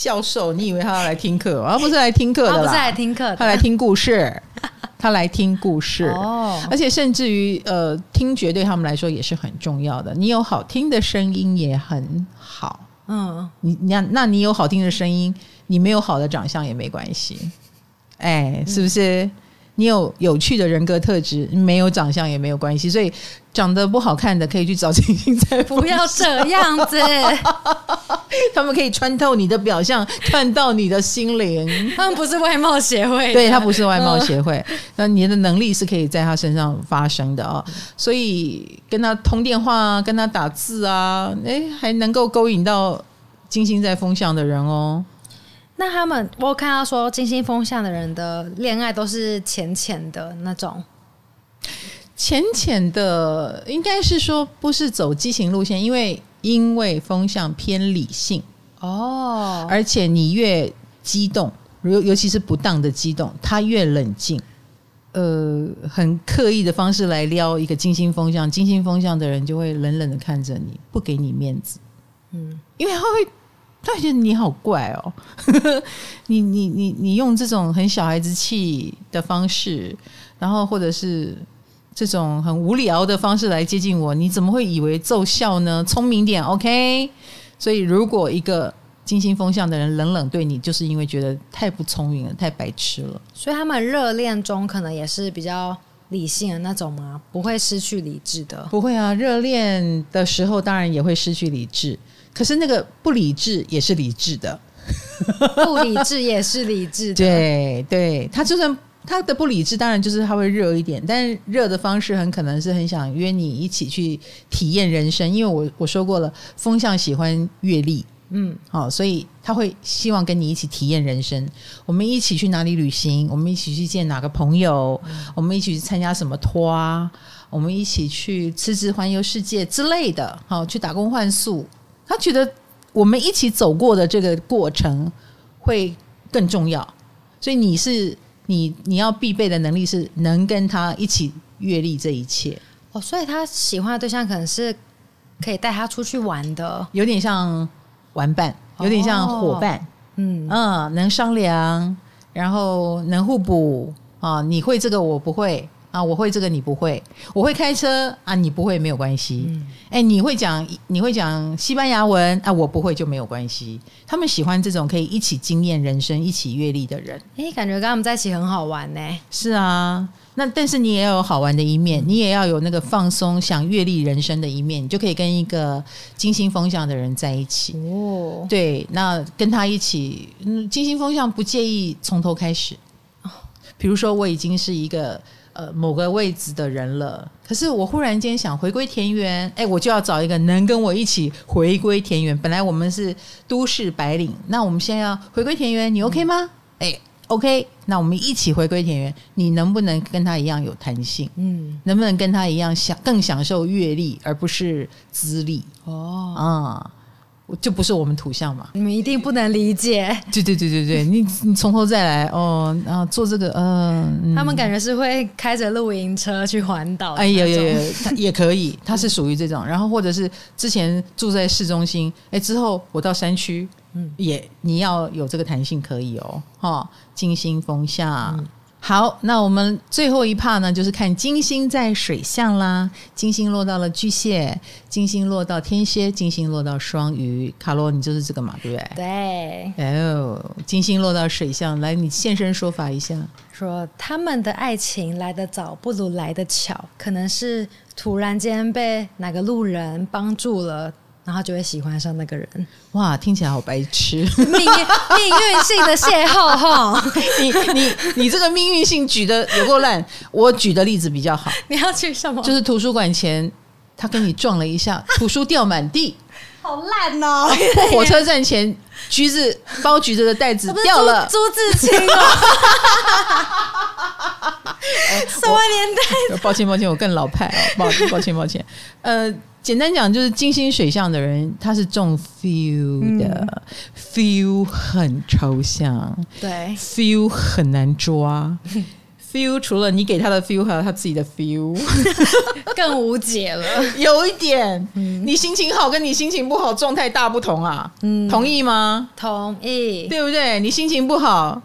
教授，你以为他要来听课？他不是来听课的啦，他不是来听课，他来听故事。他来听故事，哦，而且甚至于呃，听觉对他们来说也是很重要的。你有好听的声音也很好，嗯，你那那你有好听的声音，你没有好的长相也没关系，哎，是不是？嗯你有有趣的人格特质，没有长相也没有关系，所以长得不好看的可以去找金星在。不要这样子，他们可以穿透你的表象，看到你的心灵。他们不是外貌协会，对，他不是外貌协会，那你的能力是可以在他身上发生的啊、哦。所以跟他通电话，跟他打字啊，哎，还能够勾引到金星在风象的人哦。那他们，我有看到说金星风向的人的恋爱都是浅浅的那种，浅浅的，应该是说不是走激情路线，因为因为风向偏理性哦，而且你越激动，尤尤其是不当的激动，他越冷静，呃，很刻意的方式来撩一个金星风向，金星风向的人就会冷冷的看着你，不给你面子，嗯，因为他会。他觉得你好怪哦，你你你你用这种很小孩子气的方式，然后或者是这种很无聊的方式来接近我，你怎么会以为奏效呢？聪明点，OK。所以如果一个金星风向的人冷冷对你，就是因为觉得太不聪明了，太白痴了。所以他们热恋中可能也是比较理性的那种吗？不会失去理智的？不会啊，热恋的时候当然也会失去理智。可是那个不理智也是理智的，不理智也是理智的。对对，他就算他的不理智，当然就是他会热一点，但是热的方式很可能是很想约你一起去体验人生。因为我我说过了，风向喜欢阅历，嗯，好，所以他会希望跟你一起体验人生。我们一起去哪里旅行？我们一起去见哪个朋友？我们一起去参加什么托啊？我们一起去辞职环游世界之类的，好，去打工换宿。他觉得我们一起走过的这个过程会更重要，所以你是你你要必备的能力是能跟他一起阅历这一切哦。所以他喜欢的对象可能是可以带他出去玩的，有点像玩伴，有点像伙伴，哦、嗯嗯，能商量，然后能互补啊。你会这个，我不会。啊，我会这个你不会，我会开车啊，你不会没有关系。哎、嗯，你会讲你会讲西班牙文啊，我不会就没有关系。他们喜欢这种可以一起经验人生、一起阅历的人。哎，感觉跟他们在一起很好玩呢。是啊，那但是你也要有好玩的一面，你也要有那个放松、想阅历人生的一面，你就可以跟一个金星风向的人在一起。哦，对，那跟他一起，嗯，金星风象不介意从头开始。比如说，我已经是一个。呃，某个位置的人了，可是我忽然间想回归田园，哎，我就要找一个能跟我一起回归田园。本来我们是都市白领，那我们现在要回归田园，你 OK 吗？哎，OK，那我们一起回归田园，你能不能跟他一样有弹性？嗯，能不能跟他一样享更享受阅历，而不是资历？哦，啊。就不是我们土象嘛？你们一定不能理解。对对对对对，你你从头再来哦，然后做这个，呃、嗯，他们感觉是会开着露营车去环岛。哎有有有，也可以，他是属于这种。然后或者是之前住在市中心，哎，之后我到山区，嗯，也你要有这个弹性可以哦，哈，金星风向。嗯好，那我们最后一趴呢，就是看金星在水象啦。金星落到了巨蟹，金星落到天蝎，金星落到双鱼。卡罗，你就是这个嘛，对不对？对。哦，金星落到水象，来，你现身说法一下。说他们的爱情来得早，不如来得巧，可能是突然间被哪个路人帮助了。然后就会喜欢上那个人，哇，听起来好白痴！命运命运性的邂逅哈，你你你这个命运性举的有够烂，我举的例子比较好。你要去什么？就是图书馆前，他跟你撞了一下，图书掉满地，好烂哦！火车站前，橘子包橘子的袋子 掉了，朱自清哦。什么年代？抱歉抱歉，我更老派哦，抱歉抱歉抱歉，呃。简单讲，就是金星水象的人，他是重 feel 的、嗯、，feel 很抽象，对，feel 很难抓，feel 除了你给他的 feel，还有他自己的 feel，更无解了。有一点，嗯、你心情好跟你心情不好状态大不同啊，嗯，同意吗？同意，对不对？你心情不好。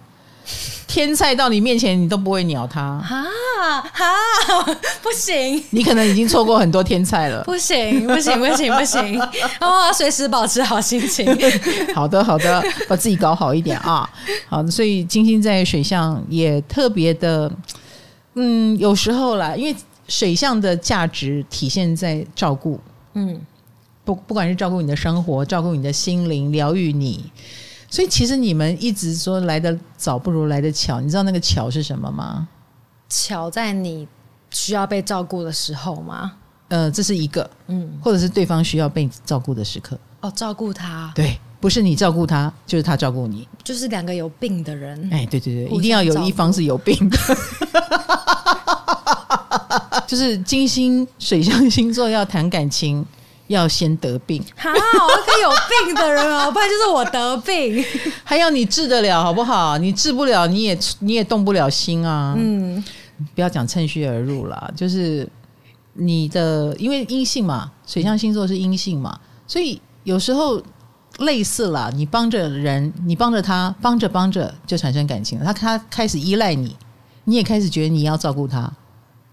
天菜到你面前，你都不会鸟它啊哈，不行！你可能已经错过很多天菜了。不行，不行，不行，不行！我要随时保持好心情。好的，好的，把自己搞好一点啊。好，所以金星在水象也特别的，嗯，有时候啦，因为水象的价值体现在照顾，嗯，不，不管是照顾你的生活，照顾你的心灵，疗愈你。所以其实你们一直说来的早不如来的巧，你知道那个巧是什么吗？巧在你需要被照顾的时候吗？呃，这是一个，嗯，或者是对方需要被照顾的时刻。哦，照顾他，对，不是你照顾他，就是他照顾你，就是两个有病的人。哎，对对对，一定要有一方是有病的，就是金星水象星座要谈感情。要先得病好，我跟有病的人啊，不然就是我得病，还要你治得了好不好？你治不了，你也你也动不了心啊。嗯，不要讲趁虚而入啦，就是你的，因为阴性嘛，水象星座是阴性嘛，所以有时候类似啦，你帮着人，你帮着他，帮着帮着就产生感情了，他他开始依赖你，你也开始觉得你要照顾他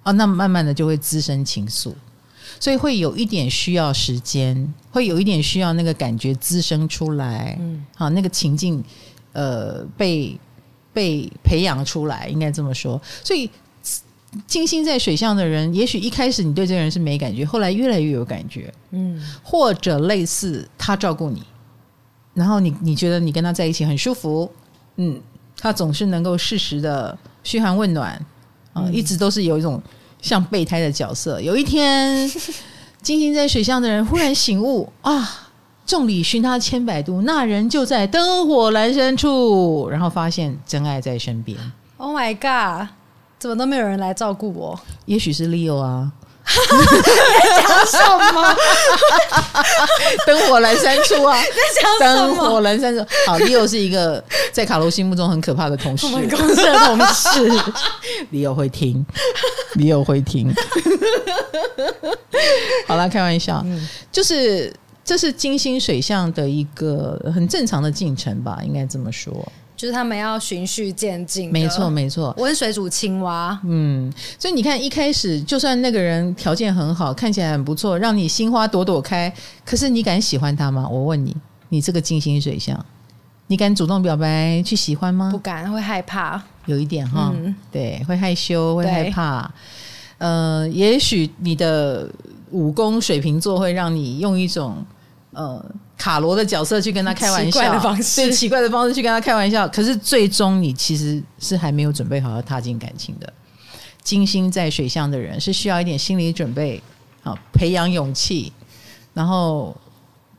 啊，那慢慢的就会滋生情愫。所以会有一点需要时间，会有一点需要那个感觉滋生出来，嗯，好，那个情境，呃，被被培养出来，应该这么说。所以金星在水象的人，也许一开始你对这个人是没感觉，后来越来越有感觉，嗯，或者类似他照顾你，然后你你觉得你跟他在一起很舒服，嗯，他总是能够适时的嘘寒问暖，啊，一直都是有一种。像备胎的角色，有一天，金星在水象的人忽然醒悟啊，众里寻他千百度，那人就在灯火阑珊处，然后发现真爱在身边。Oh my god，怎么都没有人来照顾我？也许是 Leo 啊。讲什么？灯火阑珊处啊！灯火阑珊处。好，Leo 是一个 在卡罗心目中很可怕的同事。我们公司的同事，Leo 会听，Leo 会听。好了，开玩笑，嗯、就是这是金星水象的一个很正常的进程吧，应该这么说。就是他们要循序渐进，没错没错。温水煮青蛙，嗯，所以你看一开始，就算那个人条件很好，看起来很不错，让你心花朵朵开，可是你敢喜欢他吗？我问你，你这个金星水象，你敢主动表白去喜欢吗？不敢，会害怕，有一点哈，嗯、对，会害羞，会害怕。呃，也许你的武功水瓶座会让你用一种呃。卡罗的角色去跟他开玩笑，奇怪的方式，对，奇怪的方式去跟他开玩笑。可是最终你其实是还没有准备好要踏进感情的。金星在水象的人是需要一点心理准备，好，培养勇气，然后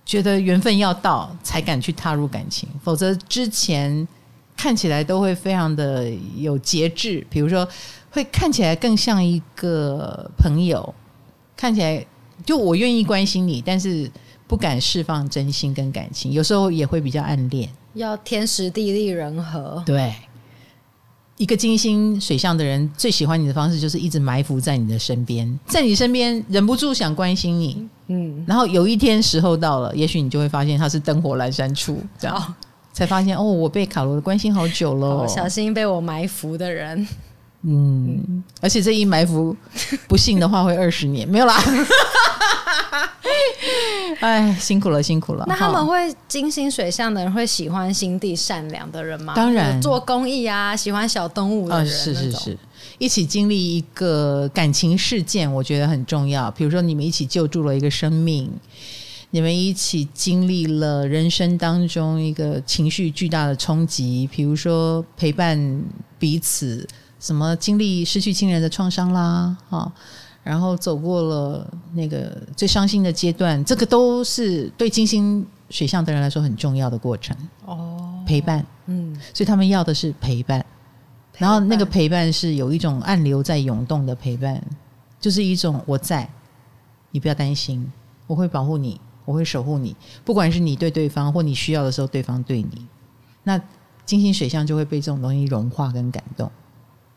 觉得缘分要到才敢去踏入感情，否则之前看起来都会非常的有节制。比如说，会看起来更像一个朋友，看起来就我愿意关心你，但是。不敢释放真心跟感情，有时候也会比较暗恋。要天时地利人和。对，一个金星水象的人最喜欢你的方式就是一直埋伏在你的身边，在你身边忍不住想关心你。嗯，然后有一天时候到了，也许你就会发现他是灯火阑珊处，这样才发现哦，我被卡罗的关心好久了，小心被我埋伏的人。嗯，而且这一埋伏，不幸的话会二十年，没有啦。哎，辛苦了，辛苦了。那他们会金星水象的人会喜欢心地善良的人吗？当然，做公益啊，喜欢小动物的人，哦，是是是，一起经历一个感情事件，我觉得很重要。比如说，你们一起救助了一个生命，你们一起经历了人生当中一个情绪巨大的冲击，比如说陪伴彼此。什么经历失去亲人的创伤啦，哈，然后走过了那个最伤心的阶段，这个都是对金星水象的人来说很重要的过程哦。陪伴，嗯，所以他们要的是陪伴，陪伴，然后那个陪伴是有一种暗流在涌动的陪伴，就是一种我在，你不要担心，我会保护你，我会守护你，不管是你对对方，或你需要的时候，对方对你，那金星水象就会被这种东西融化跟感动。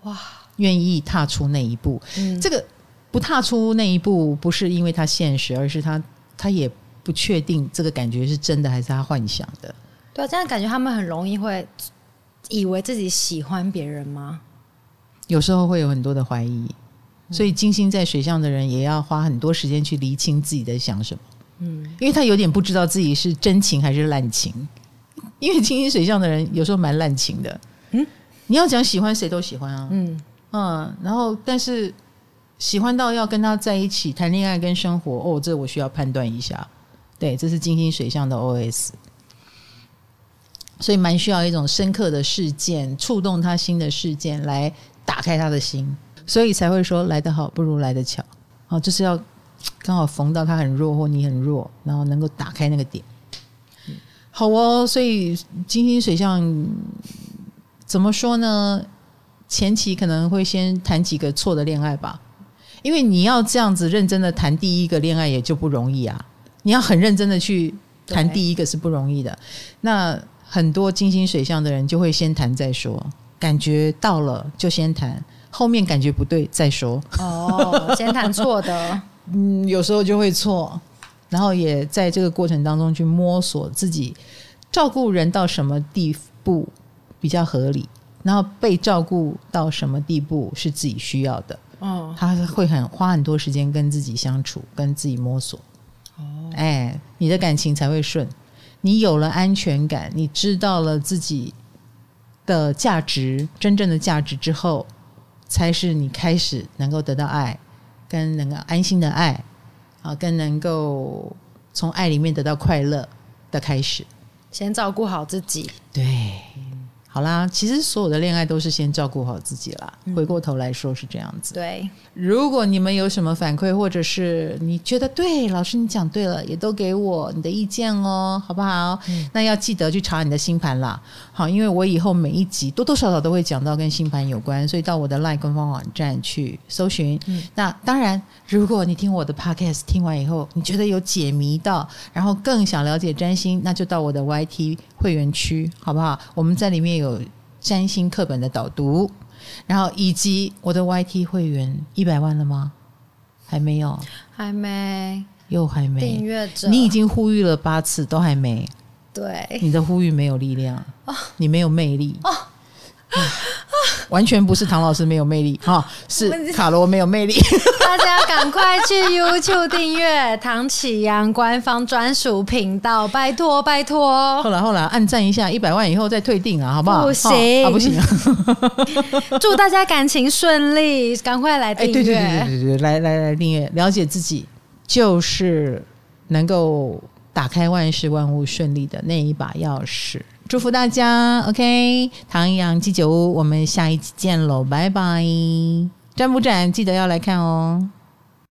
哇，愿意踏出那一步，嗯、这个不踏出那一步，不是因为他现实，而是他他也不确定这个感觉是真的还是他幻想的。对啊，这样感觉他们很容易会以为自己喜欢别人吗？有时候会有很多的怀疑，所以金星在水象的人也要花很多时间去厘清自己在想什么。嗯，因为他有点不知道自己是真情还是滥情，因为金星水象的人有时候蛮滥情的。嗯。你要讲喜欢谁都喜欢啊，嗯嗯，然后但是喜欢到要跟他在一起谈恋爱跟生活，哦，这我需要判断一下。对，这是金星水象的 OS，所以蛮需要一种深刻的事件触动他心的事件来打开他的心，所以才会说来得好不如来得巧，哦，就是要刚好逢到他很弱或你很弱，然后能够打开那个点。好哦，所以金星水象。怎么说呢？前期可能会先谈几个错的恋爱吧，因为你要这样子认真的谈第一个恋爱也就不容易啊。你要很认真的去谈第一个是不容易的。那很多金星水象的人就会先谈再说，感觉到了就先谈，后面感觉不对再说。哦，先谈错的，嗯，有时候就会错，然后也在这个过程当中去摸索自己照顾人到什么地步。比较合理，然后被照顾到什么地步是自己需要的，哦，他会很花很多时间跟自己相处，跟自己摸索，哦，哎，你的感情才会顺。你有了安全感，你知道了自己的价值，真正的价值之后，才是你开始能够得到爱，跟能够安心的爱，啊，跟能够从爱里面得到快乐的开始。先照顾好自己，对。好啦，其实所有的恋爱都是先照顾好自己啦。嗯、回过头来说是这样子。对，如果你们有什么反馈，或者是你觉得对，老师你讲对了，也都给我你的意见哦，好不好？嗯、那要记得去查你的星盘啦。好，因为我以后每一集多多少少都会讲到跟星盘有关，所以到我的 LINE 官方网站去搜寻。嗯、那当然，如果你听我的 Podcast 听完以后，你觉得有解谜到，然后更想了解占星，那就到我的 YT 会员区，好不好？我们在里面有。有占星课本的导读，然后以及我的 YT 会员一百万了吗？还没有，还没，又还没订阅者。你已经呼吁了八次，都还没。对，你的呼吁没有力量，哦、你没有魅力。哦 完全不是唐老师没有魅力哈，是卡罗没有魅力。大家赶快去 YouTube 订阅唐启阳官方专属频道，拜托拜托。后来后来按赞一下，一百万以后再退订啊，好不好？不行，啊、不行。祝大家感情顺利，赶快来订阅。对对对对对对，来来来订阅，了解自己就是能够打开万事万物顺利的那一把钥匙。祝福大家，OK，唐阳鸡酒屋，我们下一期见喽，拜拜！占不展？记得要来看哦。